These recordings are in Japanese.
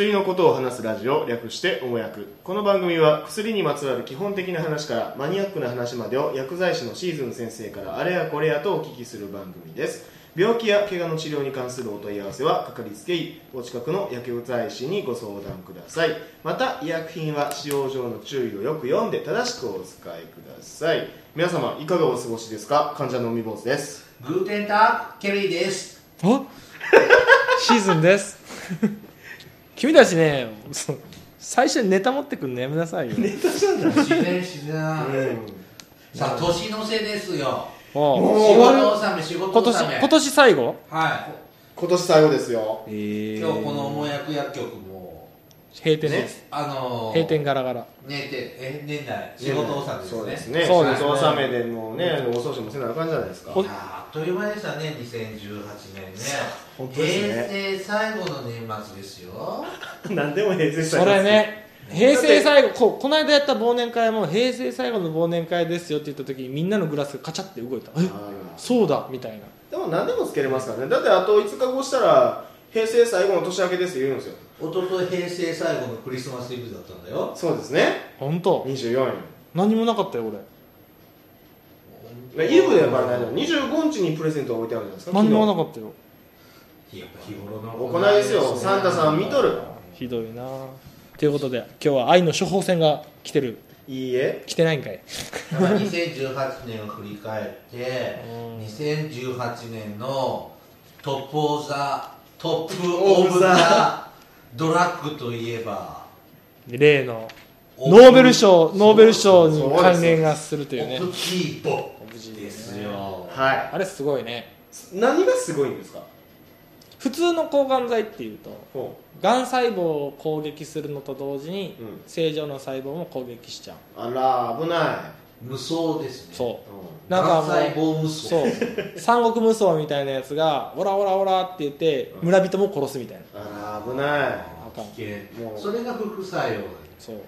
薬のことを話すラジオ略しておもやく。この番組は薬にまつわる基本的な話からマニアックな話までを薬剤師のシーズン先生からあれやこれやとお聞きする番組です。病気や怪我の治療に関するお問い合わせはかかりつけ医お近くの薬剤師にご相談ください。また医薬品は使用上の注意をよく読んで正しくお使いください。皆様いかがお過ごしですか？患者の海坊主です。グーテンターケリーです。お？シーズンです君たちね最初にネタ持ってくんのやめなさいよ、自然自然、うん。さあ年の瀬ですよ。仕事納め仕事今年納め。今年最後？は今年最後ですよ。今日この母薬薬局。も閉店です、あのー、閉店ガラガラ。年てえ年内仕事納めですね。そうですね。そうです仕事納めでもうねお掃除もせなあかんじゃないですか。おあっという間でしたね2018年ね本当ですね。平成最後の年末ですよ。何でも平成それね平成最後ここの間やった忘年会も平成最後の忘年会ですよって言った時にみんなのグラスがカチャって動いた。えそうだみたいな。でも何でもつけれますからね。だってあと5日後したら平成最後の年明けですって言うんですよ一昨日平成最後のクリスマスイブだったんだよ。そうですね。本当。24何もなかったよ俺。円イブでやっぱりないの25日にプレゼントが置いてあるじゃないですか何もなかったよ。やっぱ日頃の行いですよ。サンタさん見とる。ひどいな。ということで今日は愛の処方箋が来てる。いいえ。来てないんかい。だから2018年を振り返って2018年の Top of the Top of the Drug といえば例のノーベル賞ノーベル賞に関連がするというね。オプキーボですよ。はあれすごいね。い何がすごいんですか？普通の抗がん剤っていうとほがん細胞を攻撃するのと同時に、うん。正常の細胞も攻撃しちゃうう。あら危ない無双ですね。そう。うなんかもうそう。三国無双みたいなやつがオラオラオラって言って村人も殺すみたいな。あら危ない。あかん。危険。もう。それが副作用そう。う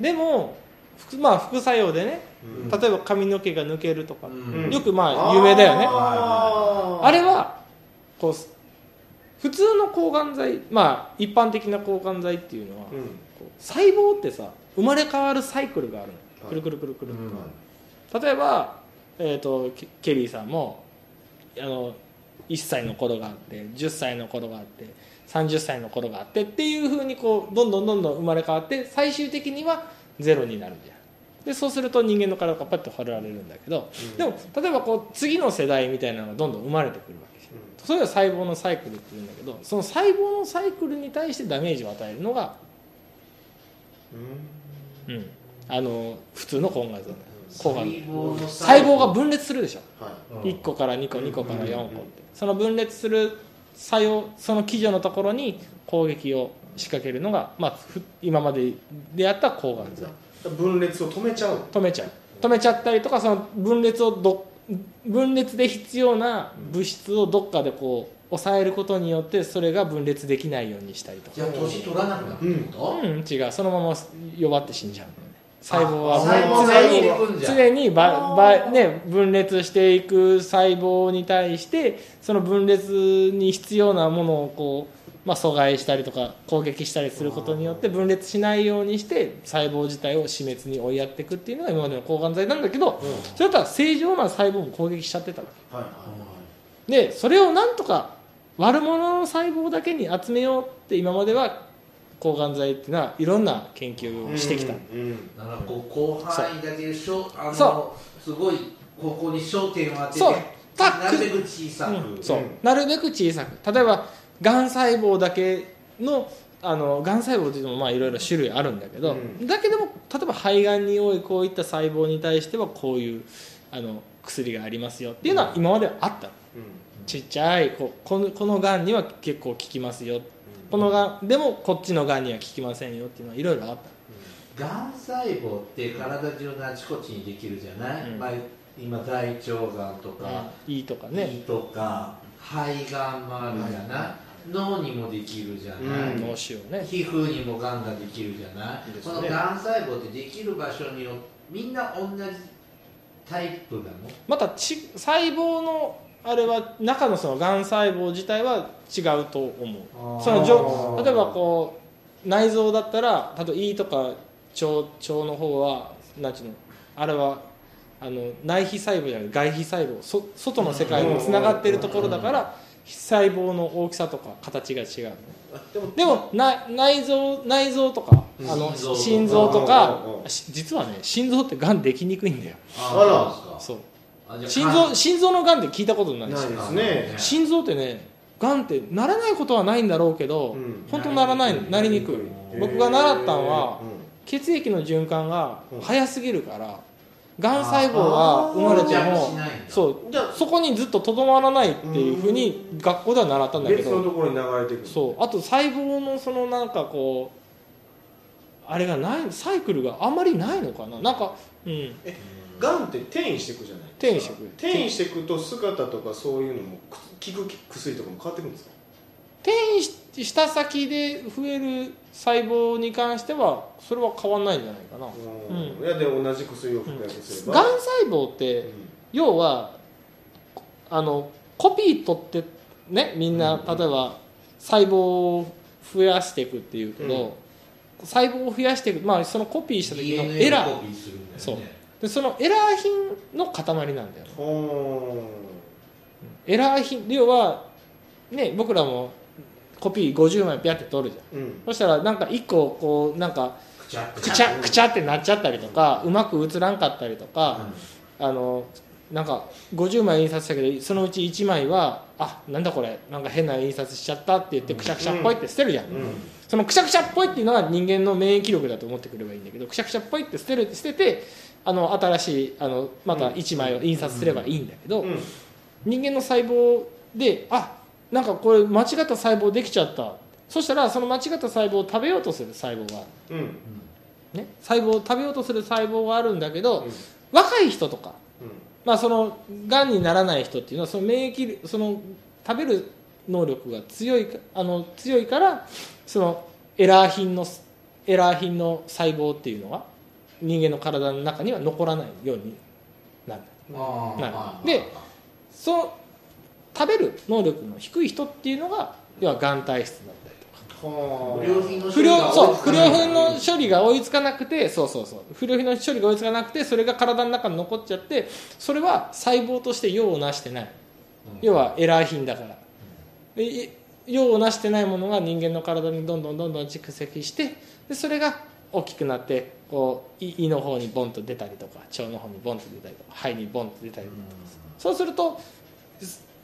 ん。でも副まあ副作用でね、うん。例えば髪の毛が抜けるとか、うん。よくまあ有名だよね。あー。あれはこう普通の抗がん剤まあ一般的な抗がん剤っていうのは、うん。細胞ってさ生まれ変わるサイクルがあるのくるくるくるくる、うん例えば、えー、とケケリーさんもあの1歳の頃があって10歳の頃があって30歳の頃があってっていうふうにこうどんどんどんどん生まれ変わって最終的にはゼロになるじゃん。でそうすると人間の体がパッと掘られるんだけど、うん。でも例えばこう次の世代みたいなのがどんどん生まれてくるわけじゃん。それが細胞のサイクルっていうんだけどその細胞のサイクルに対してダメージを与えるのが、うん、あの普通の抗がん剤抗がん細胞が分裂するでしょはい1個から2個2個から4個ってその分裂する作用その基準のところに攻撃を仕掛けるのが、まあ、今まででやった抗がん剤分裂を止めちゃう止めちゃう止めちゃったりとかその分裂をど分裂で必要な物質をどっかでこう抑えることによってそれが分裂できないようにしたりとかじゃあ年取らなくなるってこと、うん違うそのまま弱って死んじゃう細胞は。常に常にばば、ね、分裂していく細胞に対してその分裂に必要なものをこう、まあ、阻害したりとか攻撃したりすることによって分裂しないようにして細胞自体を死滅に追いやっていくっていうのが今までの抗がん剤なんだけど、それだったら正常な細胞も攻撃しちゃってたわけはいはでそれをなんとか悪者の細胞だけに集めようって今までは抗がん剤っていうのはいろんな研究いをしてきた、うんうん。だからこう広範囲だけでしょあのそすごいここに焦点を当ててそう。なるべく小さく、うん。そう、うん。なるべく小さく。例えばがん細胞だけのあのがん細胞っていうのもまあいろいろ種類あるんだけど、うん。だけども例えば肺がんに多いこういった細胞に対してはこういうあの薬がありますよっていうのは今まではあった。のちっちゃいこうこのこのがんには結構効きますよこのがんでもこっちのがんには効きませんよっていうのはいろいろあった。がん細胞って体中のあちこちにできるじゃない、うん。まあ、今大腸がんとか、いいとかね。胃とか肺がんもあるじゃない、脳にもできるじゃない、うん。脳腫瘍ね。皮膚にもがんができるじゃない、ね。このがん細胞ってできる場所によってみんな同じタイプなの？またち細胞のあれは中のそのがん細胞自体は違うと思う。そのじょ例えばこう内臓だったら例えば胃とか腸腸の方はなんちゅうのあれはあの内皮細胞じゃない外皮細胞そ外の世界につながっているところだから細胞の大きさとか形が違うでもでもな内臓内臓とかあの心臓とか。実はね心臓ってがんできにくいんだよ。あらそう心臓心臓のがんって聞いたことないしね。心臓ってねがんってならないことはないんだろうけど、うん。本当ならないなりにくい。僕が習ったのはうん。血液の循環がうん。早すぎるからがん細胞が生まれてもそう。じゃあそこにずっととどまらないっていうふうに学校では習ったんだけど別のところに流れていくそう。あと細胞のそのなんかこうあれがないサイクルがあんまりないのかな。なんかうんがんって転移していくじゃない転移していく転移していくと姿とかそういうのも効く薬とかも変わってくるんですか？転移しした先で増える細胞に関してはそれは変わんないんじゃないかな。うん。いやで同じ薬を服薬すれば。がん細胞ってうん。要はあのコピー取ってねみんなうん。例えば細胞を増やしていくっていうけど、細胞を増やしていくまあそのコピーした時のエラー。コピーするんだよね。そうでそのエラー品の塊なんだよほエラー品要はね僕らもコピー50枚ピャって取るじゃん。ーうん。そしたらなんか1個こうなんかくちゃくちゃ。くちゃってなっちゃったりとかうまく映らんかったりとか、あのなんか50枚印刷したけどそのうち1枚はあなんだこれなんか変な印刷しちゃったって言ってくしゃくしゃっぽいって捨てるじゃん、うん。そのくしゃくしゃっぽいっていうのは人間の免疫力だと思ってくればいいんだけどくしゃくしゃっぽいって捨てる捨ててあの新しいあのまた1枚を印刷すればいいんだけど、うん。人間の細胞であなんかこれ間違った細胞できちゃった。そしたらその間違った細胞を食べようとする細胞がある。うん。ね、細胞を食べようとする細胞があるんだけど、うん。若い人とか、うん。まあ、そのがんにならない人っていうのはその免疫力その食べる能力が強いかあの強いからそのエラー品のエラー品の細胞っていうのが人間の体の中には残らないようになる。なる。でその食べる能力の低い人っていうのが要はがん体質だったりとか。は不良品の不良そう不良品の処処理が追いつかなくてそうそうそう。不良品の処理が追いつかなくてそれが体の中に残っちゃってそれは細胞として用をなしてない。要はエラー品だから。用をなしてないものが人間の体にどんどんどんどん蓄積してでそれが大きくなってこう胃胃の方にボンと出たりとか腸の方にボンと出たりとか肺にボンと出たりとか。そうすると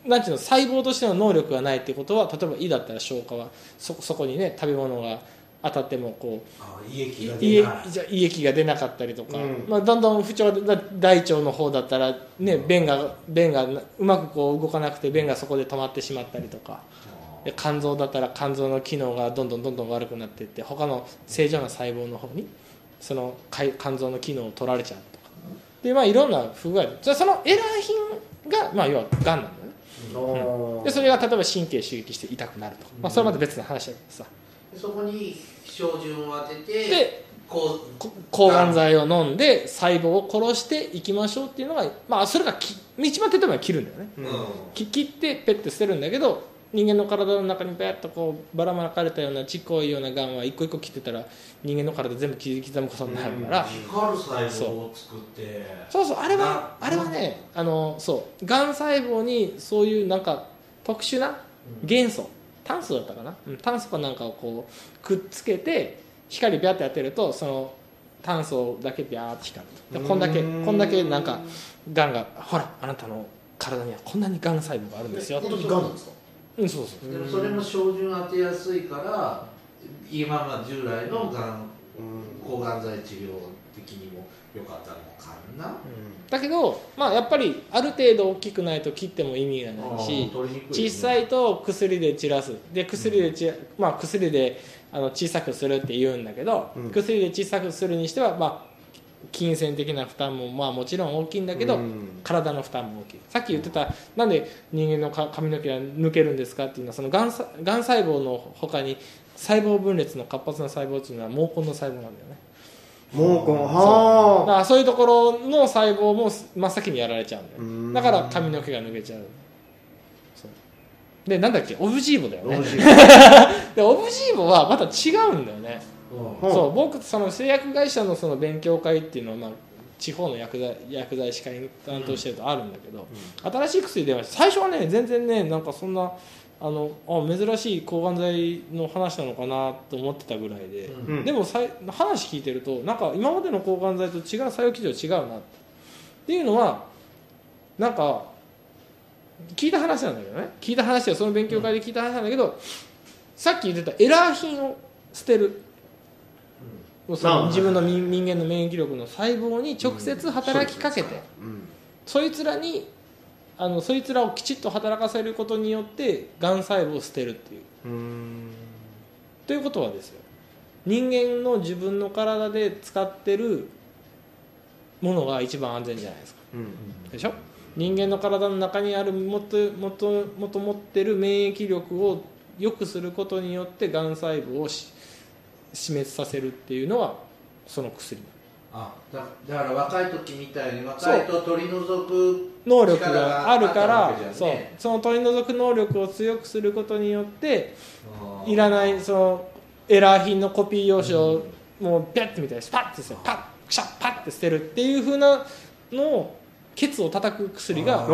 なんていうの細胞としての能力がないっていうことは例えば胃だったら消化はそそこにね食べ物が当たってもこう胃液が出ない。じゃ胃液が出なかったりとか、うん。まあ、だんだん不調でだ大腸の方だったら、ね、便が便がうまくこう動かなくて便がそこで止まってしまったりとか。で肝臓だったら肝臓の機能がどんどんどんどん悪くなっていって他の正常な細胞の方にその肝肝臓の機能を取られちゃうとか。で、まあ、いろんな不具合。じゃあそのエラー品が、まあ、要はがんなんだよね。あでそれが例えば神経刺激して痛くなるとか、まあ、それはまた別の話だけどさ。でそこに標準を当ててでこうこ抗がん剤を飲んで細胞を殺していきましょうっていうのが、まあ、それがき一番手っ取り早く切るんだよね。うん。き切ってペッて捨てるんだけど人間の体の中にペッとこうばらまかれたようなちっこいようながんは一個一個切ってたら人間の体全部切り刻むことになるから、光る細胞を作って。そうそうあれはなあれはねあのそうがん細胞にそういうなんか特殊な元素炭素だったかな、うん炭素かなんかをこうくっつけて光ビャって当てるとその炭素だけビャーって光るこんだけうんこんだけなんかがんがほらあなたの体にはこんなにがん細胞があるんですよ。本当にがんですか？うんそうそうでもそれも標準当てやすいから今まで従来のがんうん。抗がん剤治療的にも良かったのかな。だけどまあやっぱりある程度大きくないと切っても意味がないしね。小さいと薬で散らす。で薬でち、まあ、薬であの小さくするって言うんだけど、うん。薬で小さくするにしては、まあ、金銭的な負担もまあもちろん大きいんだけど、うん。体の負担も大きい。さっき言ってたなんで人間のか髪の毛が抜けるんですかっていうのはそのがんさがん細胞の他に細胞分裂の活発な細胞っていうのは毛根の細胞なんだよね。毛根だはからそういうところの細胞も真っ先にやられちゃうんだよ。うん。だから髪の毛が抜けちゃう。でなんだっけ？オブジーボだよね。オブジ でオブジーボはまた違うんだよね。うんうんそう僕その製薬会社のその勉強会っていうのは、まあ、地方の薬剤薬剤師会に担当してるとあるんだけど、新しい薬出ました最初はね全然ねなんかそんなあのあ珍しい抗がん剤の話なのかなと思ってたぐらいで、うん。うんでもさい話聞いてるとなんか今までの抗がん剤と違う作用基準違うなっていうのはなんか聞いた話なんだけどね。聞いた話はその勉強会で聞いた話なんだけど、さっき言ってたエラー品を捨てる、そあの自分の人人間の免疫力の細胞に直接働きかけて、うん。そいつらにあのそいつらをきちっと働かせることによってがん細胞を捨てるっていう。ということはですよ。人間の自分の体で使ってるものが一番安全じゃないですか。うん。でしょ？人間の体の中にあるもともともと持ってる免疫力を良くすることによってがん細胞をし死滅させるっていうのはその薬。あだだから若い時みたいに若いと取り除く能力があるから力があったわけじそう。その取り除く能力を強くすることによっていらないそのエラー品のコピー用紙をもうピャッてみたいにスパッてパックシャッパッて捨てるっていうふうなのをケツを叩く薬が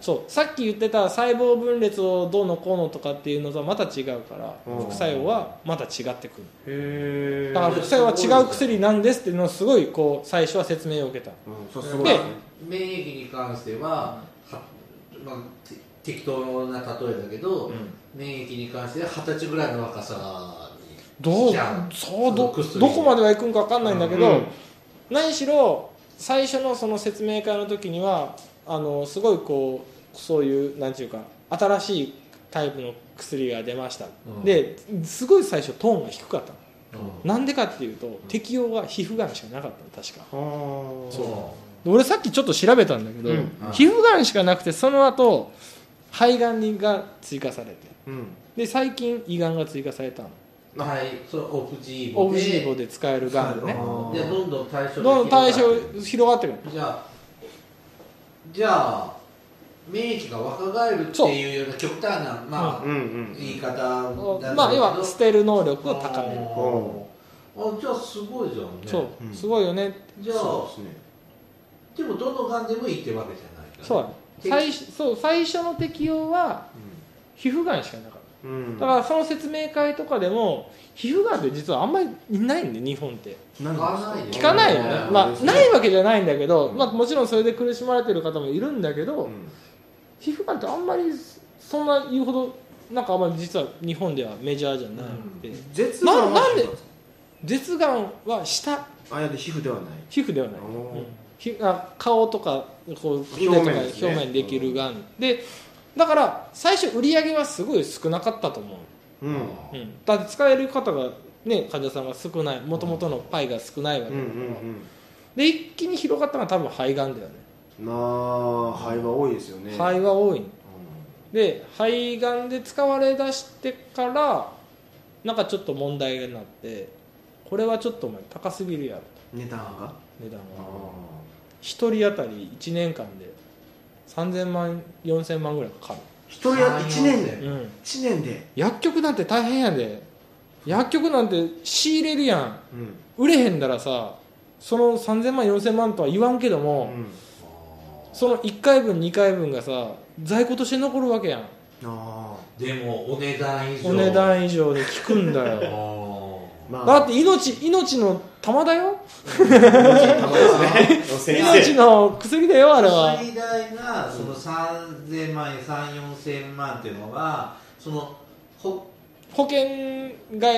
そうさっき言ってた細胞分裂をどうのこうのとかっていうのとはまた違うからうん。副作用はまた違ってくる。へえだから副作用は違う薬なんですっていうのをすごいこう最初は説明を受けた。そうすごい。で免疫に関しては、はまあ、て適当な例えだけど、免疫に関しては二十歳ぐらいの若さにどうそうどどこまではいくんか分かんないんだけど、うん。何しろ最初のその説明会の時にはあのすごいこうそういうなんていうか新しいタイプの薬が出ました、うん。ですごい最初トーンが低かったの。うん。なんでかっていうと適用が皮膚がんしかなかったの確か。そで俺さっきちょっと調べたんだけど、うん。皮膚がんしかなくてその後肺がんが追加されて。うん。で最近胃がんが追加されたの。うはいそれオプジーボで。オブジーボで使えるがんね。あーでどんどん対象どんどん対象が広がってくる。じゃあじゃあ免疫が若返るっていうような極端な、まあうん。うん言い方なんだけど。まあ要は捨てる能力を高める。あじゃあすごいじゃんね。そう。うん。すごいよね。じゃあですね。でもどのがんでもいいってわけじゃないからそう。最初そう最初の適用は皮膚がんしかなかっうんうん。ただからその説明会とかでも皮膚がんって実はあんまりいないんで日本って。何聞かないよ聞かないよね。うん。まあないわけじゃないんだけど、うん。まあ、もちろんそれで苦しまれてる方もいるんだけど、うん。皮膚がんってあんまりそんな言うほどなんかあんまり実は日本ではメジャーじゃなくて、舌がんはなんで舌がんは下。あいやで皮膚ではない。皮膚ではない、うんひあ顔とかこう表腕とか面ですね。表面にできるがん。でだから最初売り上げはすごい少なかったと思う、うん。うん、だって使える方がね患者さんが少ない。もともとのパイが少ないわけうんうだから、ん。で一気に広がったのは多分肺がんだよね。うんなあ肺は多いですよね。肺は多い。うん。で肺がんで使われだしてからなんかちょっと問題になってこれはちょっとお前高すぎるやろ値段が？値段あが1人当たり1年間で3000万4000万ぐらいかか一人や一年で？る、うん、一年で？薬局なんて大変やで。薬局なんて仕入れるやん。うん。売れへんだらさその3000万4000万とは言わんけどうも、ん。その1回分2回分がさ在庫として残るわけやん。あでもお値段以上。お値段以上に効くんだよ ああ。まだって命命の玉だよ。先命生 の薬だよあれは。最大がその3000万円3 4千万っていうのはそのほ保険が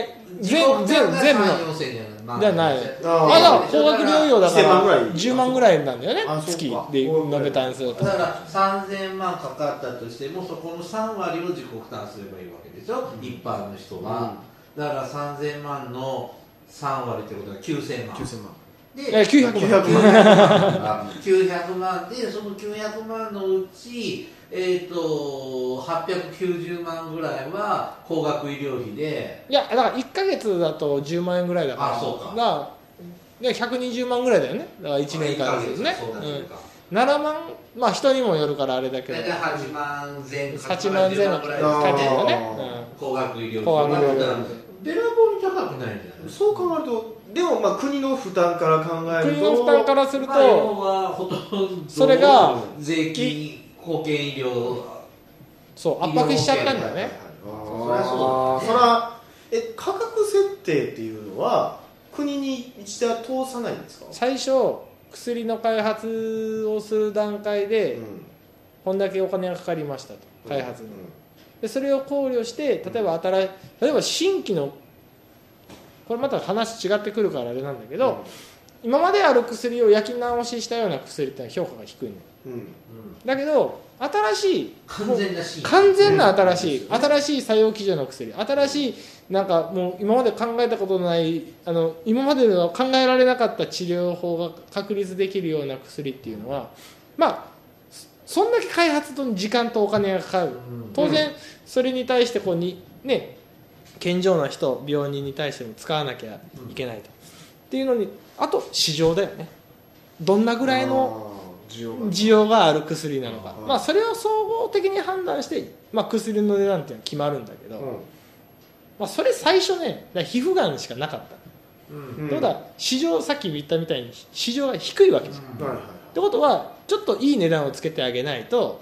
全全全部の。3 4千じゃない。まだ高額療養だか1000万ぐららい。10万ぐらいなんだよね。月で飲めたんすると。だから3000万かかったとしてもそこの3割を自己負担すればいいわけでしょ、一般の人は、だから3000万の3割ってことは9000万。9000万。えで900 900万。万。900万。でその900万のうち、えー、と890万ぐらいは高額医療費で。いやだから1か月だと10万円ぐらいだから。あそうか。だからいや120万ぐらいだよね。だから1年間ですよね。そうだそうか。7万まあ人にもよるからあれだけど。大体8万前後8万前後。ぐらいあー書いてるよね、高額医療高額医療だからべらぼうに高くないんじゃない？そう考えるとでもまあ国の負担から考えると国の負担からするまあ要とはほとんどそれが税金保険医療そう圧迫しちゃったんだよね。あーそらえ価格設定っていうのは国に一度は通さないんですか？最初薬の開発をする段階でうん。こんだけお金がかかりましたと。開発にうんでそれを考慮して例えば新し例えば新規のこれまた話違ってくるからあれなんだけど、今まである薬を焼き直ししたような薬って評価が低いのうんうん。だけど新しい完全な完全な新しい、うん。新しい作用基準の薬新しいなんかもう今まで考えたことのないあの今まででは考えられなかった治療法が確立できるような薬っていうのはまあそそんだけ開発に時間とお金がかかる。うん。当然それに対してこうにね健常な人病人に対しても使わなきゃいけないと、っていうのにあと市場だよね。どんなぐらいの需要がある。薬なのか、うん。まあ、それを総合的に判断して、まあ、薬の値段っていうのは決まるんだけど、うまあ、それ最初ね皮膚がんしかなかった、うん。んってことは市場さっき言ったみたいに市場が低いわけじゃん、っうん。はいはいてことはちょっといい値段をつけてあげないと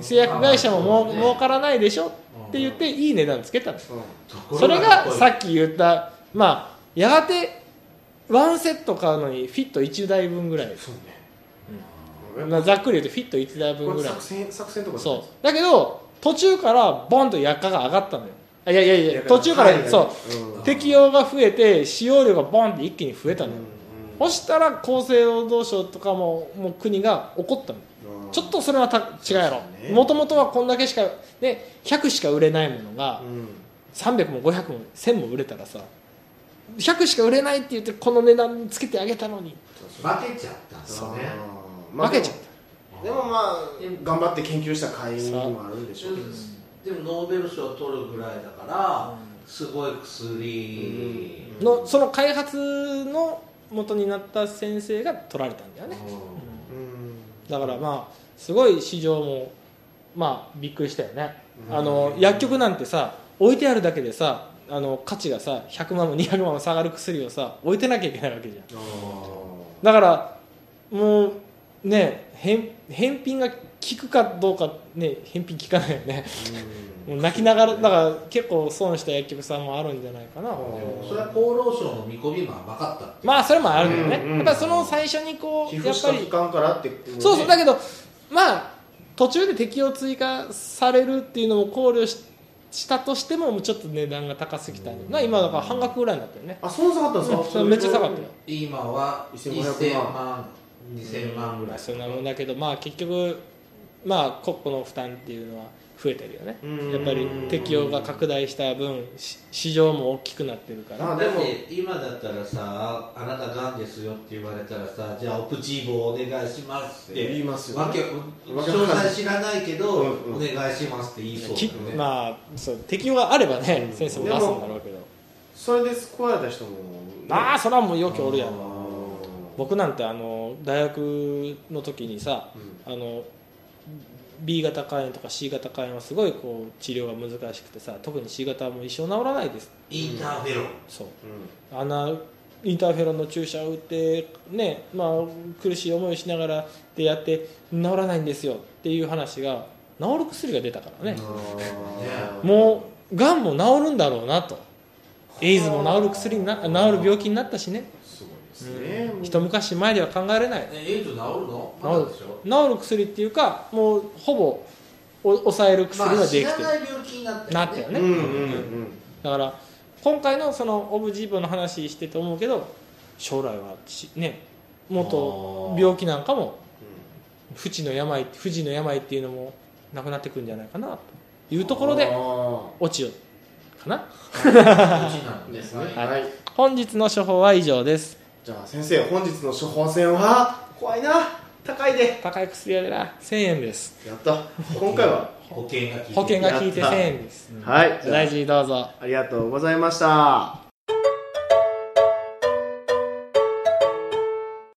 製薬会社ももうまあ儲からないでしょって言っていい値段つけたそれがさっっき言ったまあやがてワンセット買うのにフィット1台分ぐらい、そうね。まあ、ざっくり言うとフィット1台分ぐらい。作戦作戦とかそう。だけど途中からボンと薬価が上がったのよ。あいやいやいや途中から、はい。そう。うん。適用が増えて使用量がボンって一気に増えたのよ、うんそしたら厚生労働省とかももう国が怒ったの。うん。ちょっとそれはた違うやろ。もともとはこんだけしかね100しか売れないものがうん。300も500も1000も売れたらさ100しか売れないって言ってこの値段つけてあげたのに。負けちゃったんですよねあー負けちゃっでもまあ頑張って研究した会員もあるんでしょうけど。でもノーベル賞を取るぐらいだからすごい薬。たのその開発の元になった先生が取られたんだよね。うん。だからまあすごい市場もまあびっくりしたよね。うん。あの薬局なんてさ置いてあるだけでさあの価値がさ100万も200万も下がる薬をさ置いてなきゃいけないわけじゃん。あだからもうね返返品が効くかどうかね返品効かないよね。ーもう泣きながらだから結構損した薬局さんもあるんじゃないかな。うんそれは厚労省の見込みも甘かったってまあそれもあるけどね、うんうんやっぱりその最初にこう寄やっぱり付した期間からってそうそうだけけどまあ途中で適用追加されるっていうのも考慮ししたとしてももうちょっと値段が高すぎたん。だよな今だから半額ぐらいになったよね。あそんな下がったん。ですかうんそれめっちゃ下がったよ。今は1500 1000万万2000万ぐらい。そんなもんだけどまあ結局まあ国庫の負担っていうのは増えてるよね。うん。やっぱり適用が拡大した分し市場も大きくなってるから。まあでも。今だったらさあなたがんですよって言われたらさじゃあオプチーボお願いしますって。言いますよね。わけ詳細知らないけど、うんうん。お願いしますって言いそうだきよね、まあそう適用があればね、うん。先生も出すんだろうけど。それで救われた人もああそれはもうよくおるやろあー。僕なんてあの大学の時にさうん。あの B 型肝炎とか C 型肝炎はすごいこう治療が難しくてさ特に C 型はもう一生治らないです。インターフェロン。そう。うん。あんなインターフェロンの注射を打ってねまあ苦しい思いをしながらでやって治らないんですよっていう話が治る薬が出たからね。もうがんも治るんだろうなと。エイズも治る薬にな治る病気になったしねですね。一昔前では考えられない。ねエイズ治るの？治るまだでしょ？治る。薬っていうかもうほぼお抑える薬まあはできてる、知らない病気になったなったよね。うんうんうんだから今回のそのオブジーボの話してて思うけど将来はしねもっと病気なんかも不治の病不治の病っていうのもなくなってくるんじゃないかなというところであ落ちよかな。なでですね。はい。はい。本日の処方は以上ですじゃあ先生本日の処方箋は怖いな。高いで。高い薬やでな。1000円です。やった。今回は？保険が効いてる。保険が効いて1000円です。はい。じゃあ大事にどうぞ。ありがとうございました